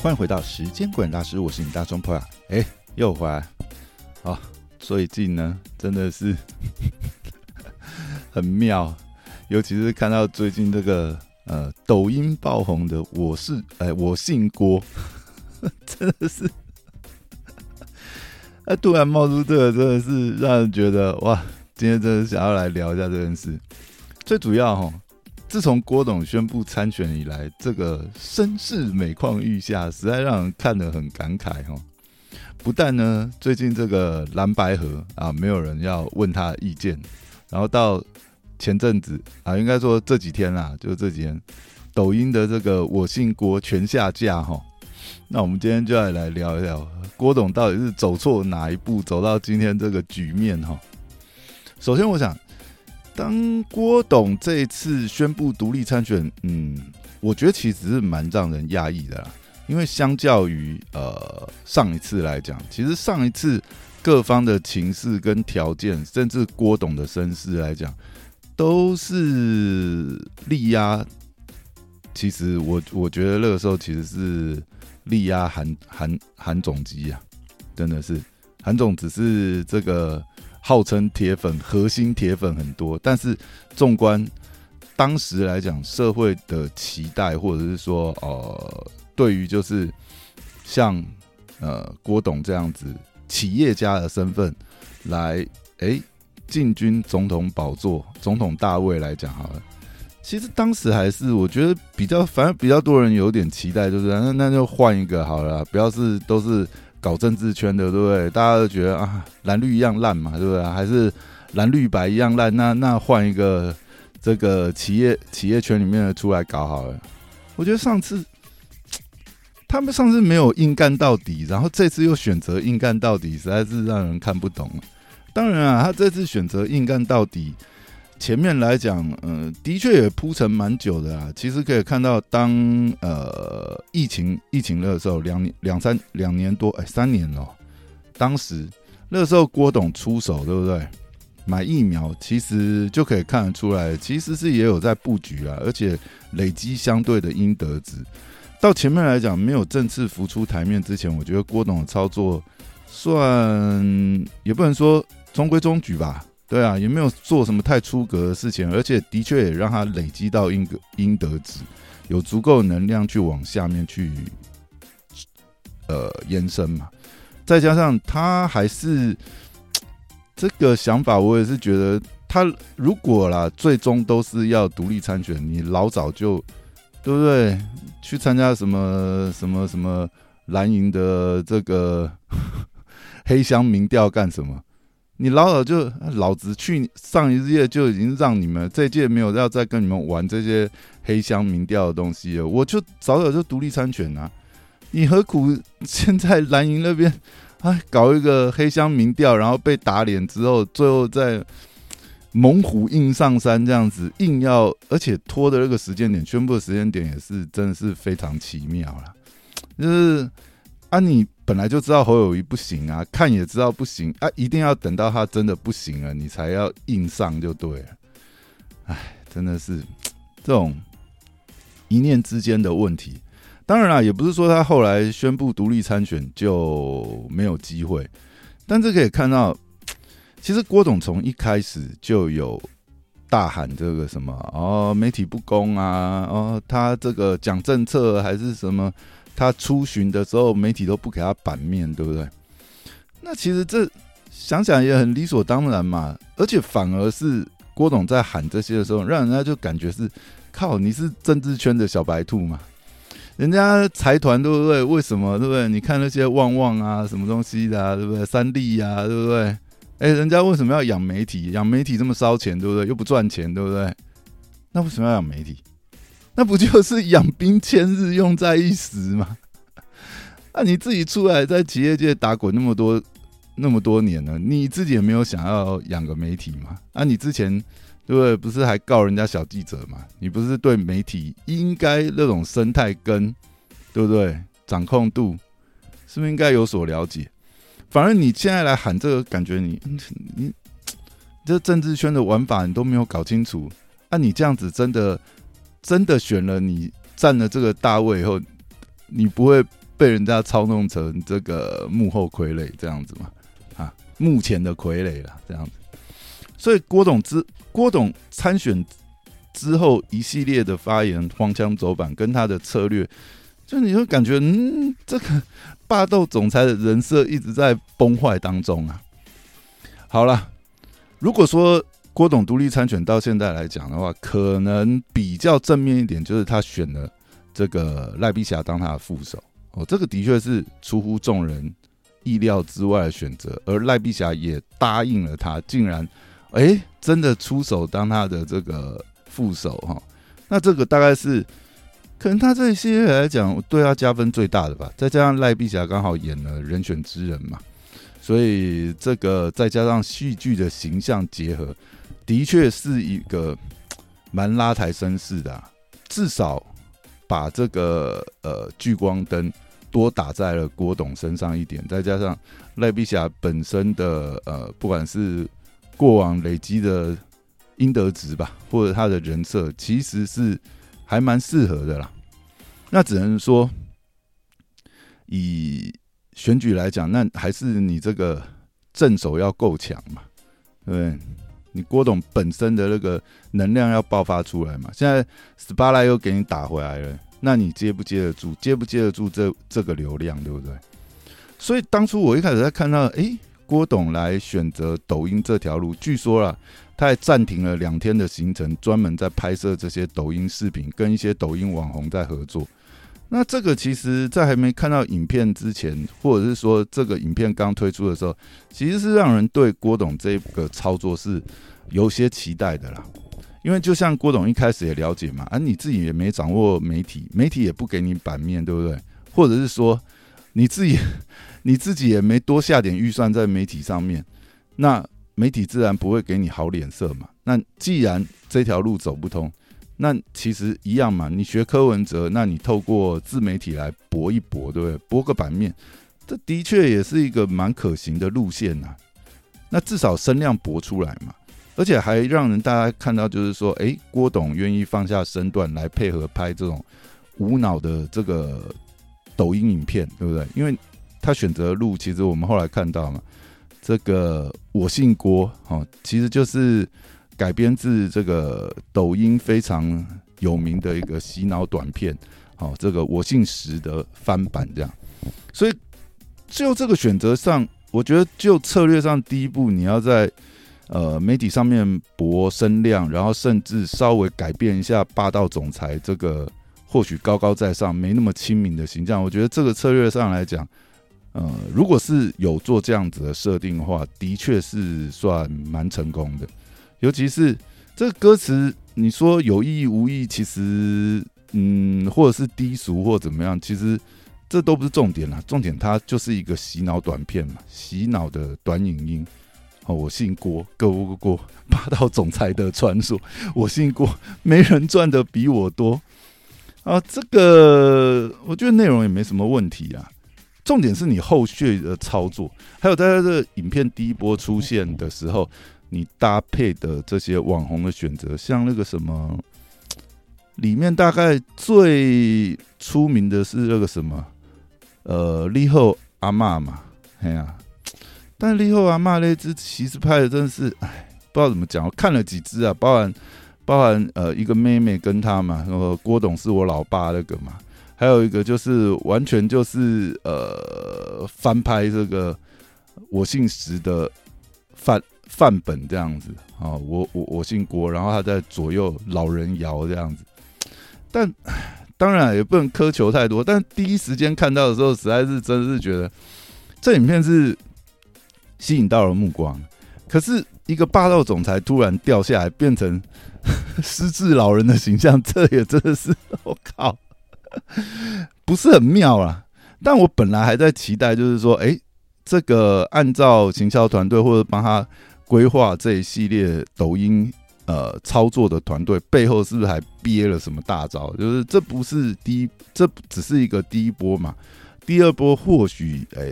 欢迎回到时间管大师，我是你大中朋友。哎，又回来。好，最近呢，真的是 很妙，尤其是看到最近这个呃抖音爆红的“我是哎我姓郭”，真的是，哎，突然冒出这个，真的是让人觉得哇，今天真的想要来聊一下这件事。最主要哈。自从郭董宣布参选以来，这个声势每况愈下，实在让人看得很感慨哈。不但呢，最近这个蓝白河啊，没有人要问他意见，然后到前阵子啊，应该说这几天啦，就这几天，抖音的这个我姓郭全下架哈。那我们今天就要来聊一聊郭董到底是走错哪一步，走到今天这个局面哈。首先，我想。当郭董这一次宣布独立参选，嗯，我觉得其实是蛮让人压抑的啦。因为相较于呃上一次来讲，其实上一次各方的情势跟条件，甚至郭董的身世来讲，都是力压。其实我我觉得那个时候其实是力压韩韩韩总机啊，真的是韩总只是这个。号称铁粉，核心铁粉很多，但是纵观当时来讲，社会的期待，或者是说，呃，对于就是像呃郭董这样子企业家的身份来，哎，进军总统宝座、总统大位来讲，好了，其实当时还是我觉得比较，反正比较多人有点期待，就是那那就换一个好了，不要是都是。搞政治圈的，对不对？大家都觉得啊，蓝绿一样烂嘛，对不对？还是蓝绿白一样烂？那那换一个这个企业企业圈里面的出来搞好了。我觉得上次他们上次没有硬干到底，然后这次又选择硬干到底，实在是让人看不懂。当然啊，他这次选择硬干到底。前面来讲，嗯，的确也铺陈蛮久的啊。其实可以看到，当呃疫情疫情的时候，两年两三两年多，哎，三年了。当时那时候郭董出手，对不对？买疫苗，其实就可以看得出来，其实是也有在布局啊，而且累积相对的应得值。到前面来讲，没有正式浮出台面之前，我觉得郭董的操作算也不能说中规中矩吧。对啊，也没有做什么太出格的事情，而且的确也让他累积到应得应得值，有足够能量去往下面去呃延伸嘛。再加上他还是这个想法，我也是觉得他如果啦，最终都是要独立参选，你老早就对不对？去参加什么什么什么蓝营的这个 黑箱民调干什么？你老早就老子去上一届就已经让你们这届没有要再跟你们玩这些黑箱民调的东西了，我就早早就独立参选啊！你何苦现在蓝营那边哎搞一个黑箱民调，然后被打脸之后，最后再猛虎硬上山这样子，硬要而且拖的那个时间点，宣布的时间点也是真的是非常奇妙了，就是啊你。本来就知道侯友谊不行啊，看也知道不行啊，一定要等到他真的不行了，你才要硬上就对了。哎，真的是这种一念之间的问题。当然啦，也不是说他后来宣布独立参选就没有机会，但这可以看到，其实郭董从一开始就有大喊这个什么哦，媒体不公啊，哦，他这个讲政策还是什么。他出巡的时候，媒体都不给他版面，对不对？那其实这想想也很理所当然嘛。而且反而是郭董在喊这些的时候，让人家就感觉是靠你是政治圈的小白兔嘛。人家财团对不对？为什么对不对？你看那些旺旺啊，什么东西的，对不对？三立呀，对不对？哎，人家为什么要养媒体？养媒体这么烧钱，对不对？又不赚钱，对不对？那为什么要养媒体？那不就是养兵千日，用在一时吗？那你自己出来在企业界打滚那么多那么多年了，你自己也没有想要养个媒体吗？啊，你之前对不对？不是还告人家小记者吗？你不是对媒体应该那种生态跟对不对掌控度，是不是应该有所了解？反而你现在来喊这个，感觉你你这政治圈的玩法你都没有搞清楚。啊，你这样子真的。真的选了你占了这个大位以后，你不会被人家操弄成这个幕后傀儡这样子嘛，啊，目前的傀儡了这样子。所以郭董之郭董参选之后一系列的发言，荒腔走板，跟他的策略，就你会感觉，嗯，这个霸道总裁的人设一直在崩坏当中啊。好了，如果说。郭董独立参选到现在来讲的话，可能比较正面一点，就是他选了这个赖碧霞当他的副手哦，这个的确是出乎众人意料之外的选择，而赖碧霞也答应了他，竟然哎真的出手当他的这个副手哈，那这个大概是可能他这一系列来讲对他加分最大的吧，再加上赖碧霞刚好演了人选之人嘛，所以这个再加上戏剧的形象结合。的确是一个蛮拉抬声势的，至少把这个呃聚光灯多打在了郭董身上一点，再加上赖碧霞本身的呃不管是过往累积的应得值吧，或者他的人设，其实是还蛮适合的啦。那只能说以选举来讲，那还是你这个正手要够强嘛，对对？你郭董本身的那个能量要爆发出来嘛？现在 SPA 又给你打回来了，那你接不接得住？接不接得住这这个流量，对不对？所以当初我一开始在看到，哎，郭董来选择抖音这条路，据说啦，他还暂停了两天的行程，专门在拍摄这些抖音视频，跟一些抖音网红在合作。那这个其实，在还没看到影片之前，或者是说这个影片刚推出的时候，其实是让人对郭董这个操作是有些期待的啦。因为就像郭董一开始也了解嘛，啊，你自己也没掌握媒体，媒体也不给你版面，对不对？或者是说你自己 你自己也没多下点预算在媒体上面，那媒体自然不会给你好脸色嘛。那既然这条路走不通，那其实一样嘛，你学柯文哲，那你透过自媒体来搏一搏，对不对？搏个版面，这的确也是一个蛮可行的路线呐。那至少声量搏出来嘛，而且还让人大家看到，就是说，哎，郭董愿意放下身段来配合拍这种无脑的这个抖音影片，对不对？因为他选择的路，其实我们后来看到嘛，这个我姓郭，哦，其实就是。改编自这个抖音非常有名的一个洗脑短片，好，这个我姓石的翻版这样，所以就这个选择上，我觉得就策略上，第一步你要在呃媒体上面博声量，然后甚至稍微改变一下霸道总裁这个或许高高在上、没那么亲民的形象。我觉得这个策略上来讲，呃，如果是有做这样子的设定的话，的确是算蛮成功的。尤其是这个歌词，你说有意无意，其实嗯，或者是低俗或怎么样，其实这都不是重点啦。重点它就是一个洗脑短片嘛，洗脑的短影音。哦，我姓郭，郭郭 霸道总裁的传说，我姓郭，没人赚的比我多啊。这个我觉得内容也没什么问题啊。重点是你后续的操作，还有在这个影片第一波出现的时候。你搭配的这些网红的选择，像那个什么，里面大概最出名的是那个什么，呃，立后阿妈嘛，哎呀，但立后阿妈那只其实拍的真的是，哎，不知道怎么讲，我看了几只啊，包含包含呃一个妹妹跟他嘛，然后郭董是我老爸那个嘛，还有一个就是完全就是呃翻拍这个我姓石的范。范本这样子啊，我我我姓郭，然后他在左右老人摇这样子，但当然也不能苛求太多。但第一时间看到的时候，实在是真的是觉得这影片是吸引到了目光。可是一个霸道总裁突然掉下来，变成 失智老人的形象，这也真的是我靠，不是很妙啊。但我本来还在期待，就是说，哎，这个按照行销团队或者帮他。规划这一系列抖音呃操作的团队背后是不是还憋了什么大招？就是这不是第一，这只是一个第一波嘛。第二波或许呃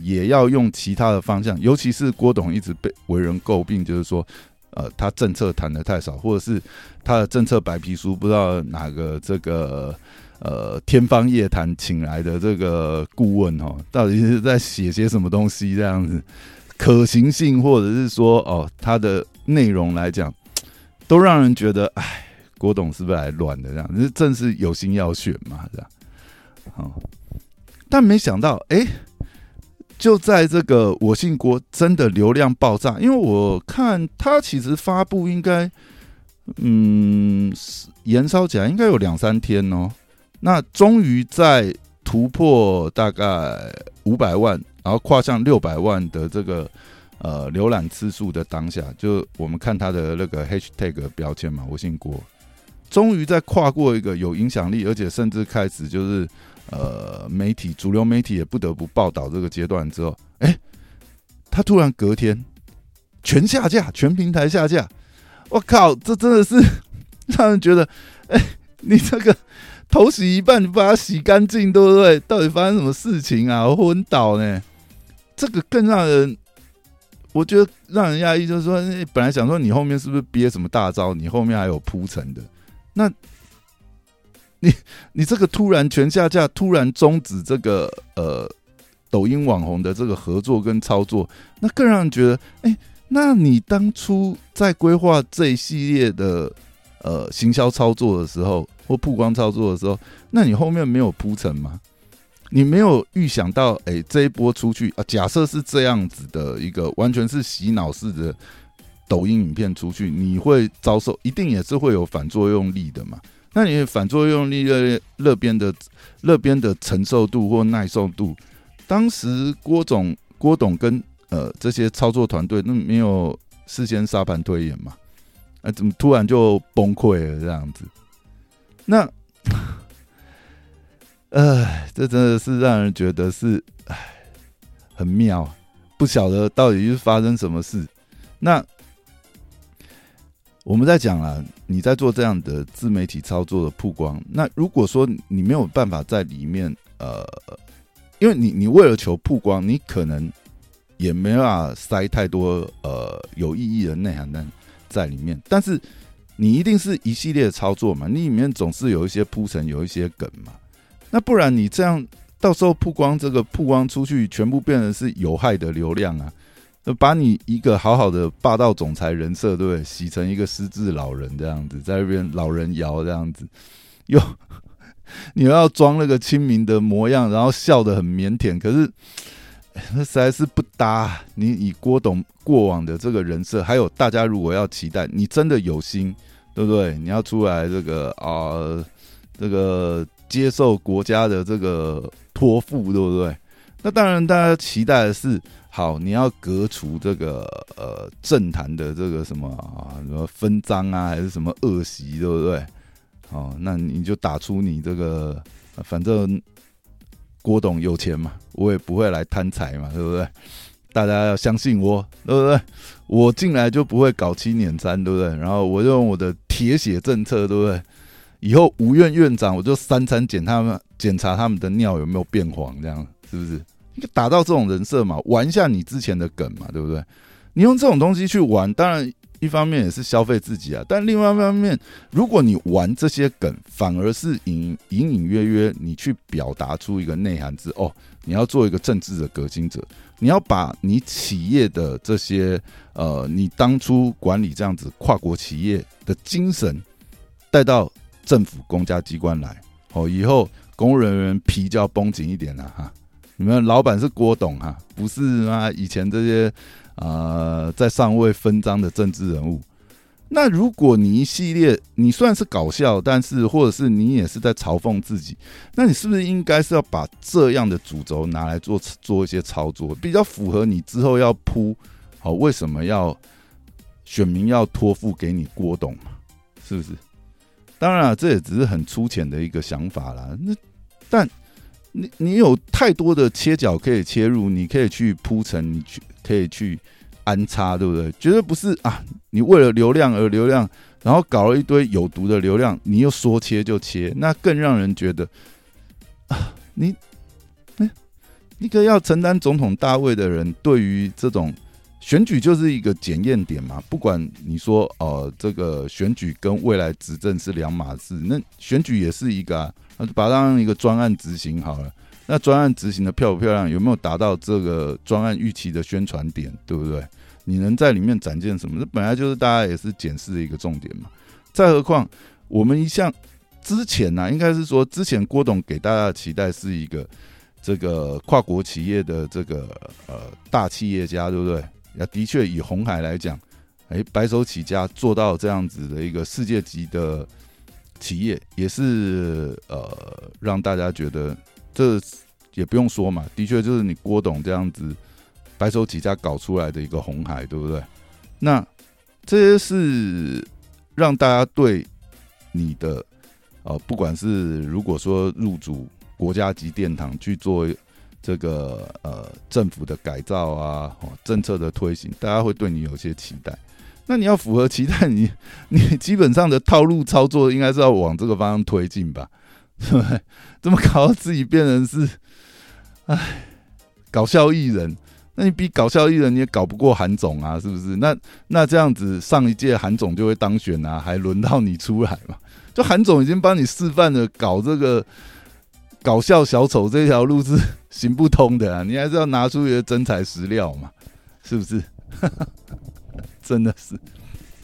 也要用其他的方向，尤其是郭董一直被为人诟病，就是说呃他政策谈的太少，或者是他的政策白皮书不知道哪个这个呃天方夜谭请来的这个顾问哦，到底是在写些什么东西？这样子可行性，或者是说哦，它的内容来讲，都让人觉得，哎，郭董是不是来乱的？这样，这正是有心要选嘛？这样，好，但没想到，哎。就在这个我姓郭真的流量爆炸，因为我看他其实发布应该，嗯，延烧起来应该有两三天哦。那终于在突破大概五百万，然后跨向六百万的这个呃浏览次数的当下，就我们看他的那个 hashtag 标签嘛，我姓郭，终于在跨过一个有影响力，而且甚至开始就是。呃，媒体主流媒体也不得不报道这个阶段之后，哎，他突然隔天全下架，全平台下架。我靠，这真的是让人觉得，哎，你这个头洗一半，你把它洗干净，对不对？到底发生什么事情啊？昏倒呢？这个更让人，我觉得让人压抑，就是说，本来想说你后面是不是憋什么大招，你后面还有铺陈的，那。你 你这个突然全下架，突然终止这个呃抖音网红的这个合作跟操作，那更让人觉得，哎，那你当初在规划这一系列的呃行销操作的时候，或曝光操作的时候，那你后面没有铺陈吗？你没有预想到，哎，这一波出去啊，假设是这样子的一个完全是洗脑式的抖音影片出去，你会遭受，一定也是会有反作用力的嘛？那你反作用力热热边的热边的承受度或耐受度，当时郭总郭董跟呃这些操作团队那没有事先沙盘推演嘛？啊，怎么突然就崩溃了这样子？那，哎，这真的是让人觉得是哎很妙，不晓得到底是发生什么事。那。我们在讲啊，你在做这样的自媒体操作的曝光，那如果说你没有办法在里面，呃，因为你你为了求曝光，你可能也没办法塞太多呃有意义的内涵在在里面，但是你一定是一系列的操作嘛，你里面总是有一些铺陈，有一些梗嘛，那不然你这样到时候曝光这个曝光出去，全部变成是有害的流量啊。就把你一个好好的霸道总裁人设，对不对？洗成一个失智老人这样子，在那边老人摇这样子，又 你要装那个亲民的模样，然后笑得很腼腆，可是那实在是不搭。你以郭董过往的这个人设，还有大家如果要期待你真的有心，对不对？你要出来这个啊，这个接受国家的这个托付，对不对？那当然，大家期待的是。好，你要革除这个呃政坛的这个什么啊，什么分赃啊，还是什么恶习，对不对？哦，那你就打出你这个，反正郭董有钱嘛，我也不会来贪财嘛，对不对？大家要相信我，对不对？我进来就不会搞七撵三，对不对？然后我用我的铁血政策，对不对？以后无院院长我就三餐检他们检查他们的尿有没有变黄，这样是不是？就打造这种人设嘛，玩一下你之前的梗嘛，对不对？你用这种东西去玩，当然一方面也是消费自己啊，但另外一方面，如果你玩这些梗，反而是隐隐隐约约你去表达出一个内涵之哦，你要做一个政治的革新者，你要把你企业的这些呃，你当初管理这样子跨国企业的精神带到政府公家机关来哦，以后公务人员皮就要绷紧一点了哈。你们老板是郭董哈，不是啊？以前这些啊，在上位分赃的政治人物。那如果你一系列，你算是搞笑，但是或者是你也是在嘲讽自己，那你是不是应该是要把这样的主轴拿来做做一些操作，比较符合你之后要铺好？为什么要选民要托付给你郭董？是不是？当然，这也只是很粗浅的一个想法啦。那但。你你有太多的切角可以切入，你可以去铺陈，你去可以去安插，对不对？绝对不是啊！你为了流量而流量，然后搞了一堆有毒的流量，你又说切就切，那更让人觉得啊，你，哎，一个要承担总统大位的人，对于这种选举就是一个检验点嘛。不管你说哦，这个选举跟未来执政是两码事，那选举也是一个啊，把它当一个专案执行好了。那专案执行的漂不漂亮，有没有达到这个专案预期的宣传点，对不对？你能在里面展现什么？这本来就是大家也是检视的一个重点嘛。再何况我们一向之前呢，应该是说之前郭董给大家的期待是一个。这个跨国企业的这个呃大企业家，对不对？也的确以红海来讲，哎，白手起家做到这样子的一个世界级的企业，也是呃让大家觉得这也不用说嘛，的确就是你郭董这样子白手起家搞出来的一个红海，对不对？那这些是让大家对你的呃，不管是如果说入主。国家级殿堂去做这个呃政府的改造啊，政策的推行，大家会对你有些期待。那你要符合期待，你 你基本上的套路操作应该是要往这个方向推进吧？对不对？这么搞到自己变成是，唉，搞笑艺人，那你比搞笑艺人你也搞不过韩总啊，是不是？那那这样子上一届韩总就会当选啊，还轮到你出来嘛？就韩总已经帮你示范了搞这个。搞笑小丑这条路是行不通的啊！你还是要拿出一些真材实料嘛，是不是？真的是，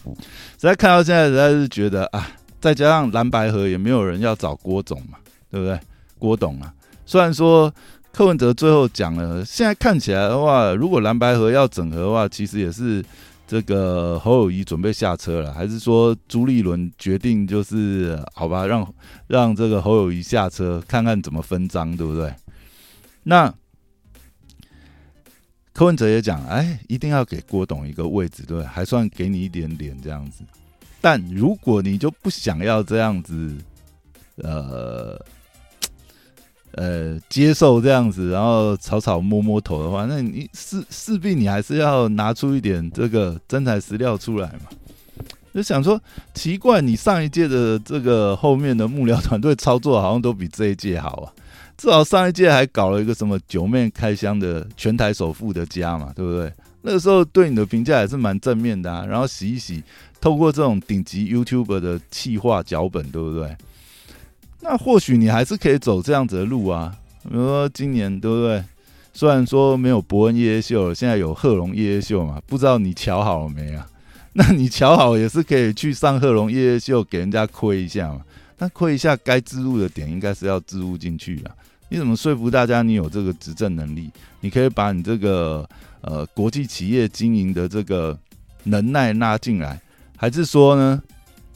实在看到现在，实在是觉得啊，再加上蓝白河也没有人要找郭总嘛，对不对？郭董啊，虽然说柯文哲最后讲了，现在看起来的话，如果蓝白河要整合的话，其实也是。这个侯友谊准备下车了，还是说朱立伦决定就是好吧，让让这个侯友谊下车，看看怎么分赃，对不对？那柯文哲也讲，哎，一定要给郭董一个位置，对，还算给你一点点这样子。但如果你就不想要这样子，呃。呃，接受这样子，然后草草摸摸头的话，那你势势必你还是要拿出一点这个真材实料出来嘛。就想说，奇怪，你上一届的这个后面的幕僚团队操作好像都比这一届好啊。至少上一届还搞了一个什么九面开箱的全台首富的家嘛，对不对？那个时候对你的评价也是蛮正面的啊。然后洗一洗，透过这种顶级 YouTube 的气化脚本，对不对？那或许你还是可以走这样子的路啊，比如说今年对不对？虽然说没有伯恩夜夜秀，现在有贺龙夜夜秀嘛，不知道你瞧好了没啊？那你瞧好也是可以去上贺龙夜夜秀，给人家亏一下嘛。那亏一下该置入的点，应该是要置入进去啊。你怎么说服大家你有这个执政能力？你可以把你这个呃国际企业经营的这个能耐拉进来，还是说呢？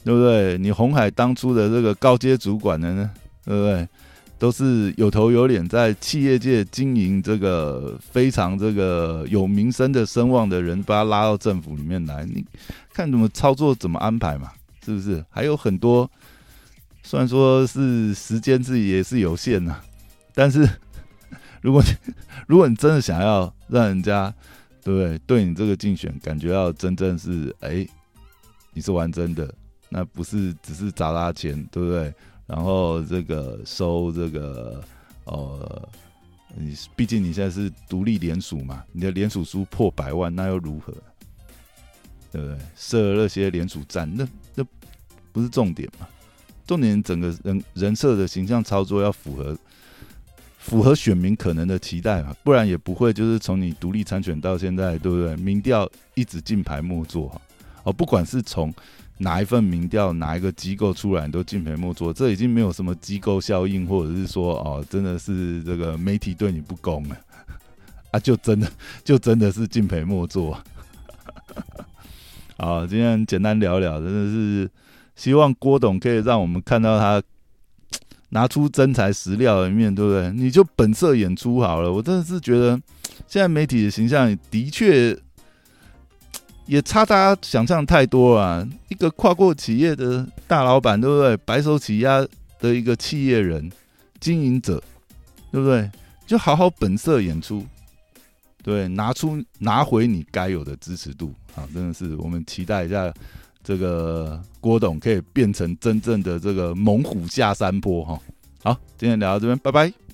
对不对？你红海当初的这个高阶主管的呢，对不对？都是有头有脸，在企业界经营这个非常这个有名声的声望的人，把他拉到政府里面来，你看怎么操作，怎么安排嘛？是不是？还有很多，虽然说是时间是也是有限呐，但是 如果你 如果你真的想要让人家对不对对你这个竞选感觉到真正是哎，你是玩真的。那不是只是砸他钱，对不对？然后这个收这个，呃，你毕竟你现在是独立联署嘛，你的联署书破百万，那又如何？对不对？设那些联署站，那那不是重点嘛？重点整个人人设的形象操作要符合符合选民可能的期待嘛，不然也不会就是从你独立参选到现在，对不对？民调一直进排莫做哈，哦，不管是从哪一份民调，哪一个机构出来都敬陪末座，这已经没有什么机构效应，或者是说哦，真的是这个媒体对你不公了 啊，就真的 就真的是敬陪末座。好，今天简单聊聊，真的是希望郭董可以让我们看到他 拿出真材实料的一面，对不对？你就本色演出好了。我真的是觉得现在媒体的形象的确。也差大家想象太多啊！一个跨国企业的大老板，对不对？白手起家的一个企业人、经营者，对不对？就好好本色演出，对，拿出拿回你该有的支持度啊！真的是，我们期待一下这个郭董可以变成真正的这个猛虎下山坡哈！好，今天聊到这边，拜拜。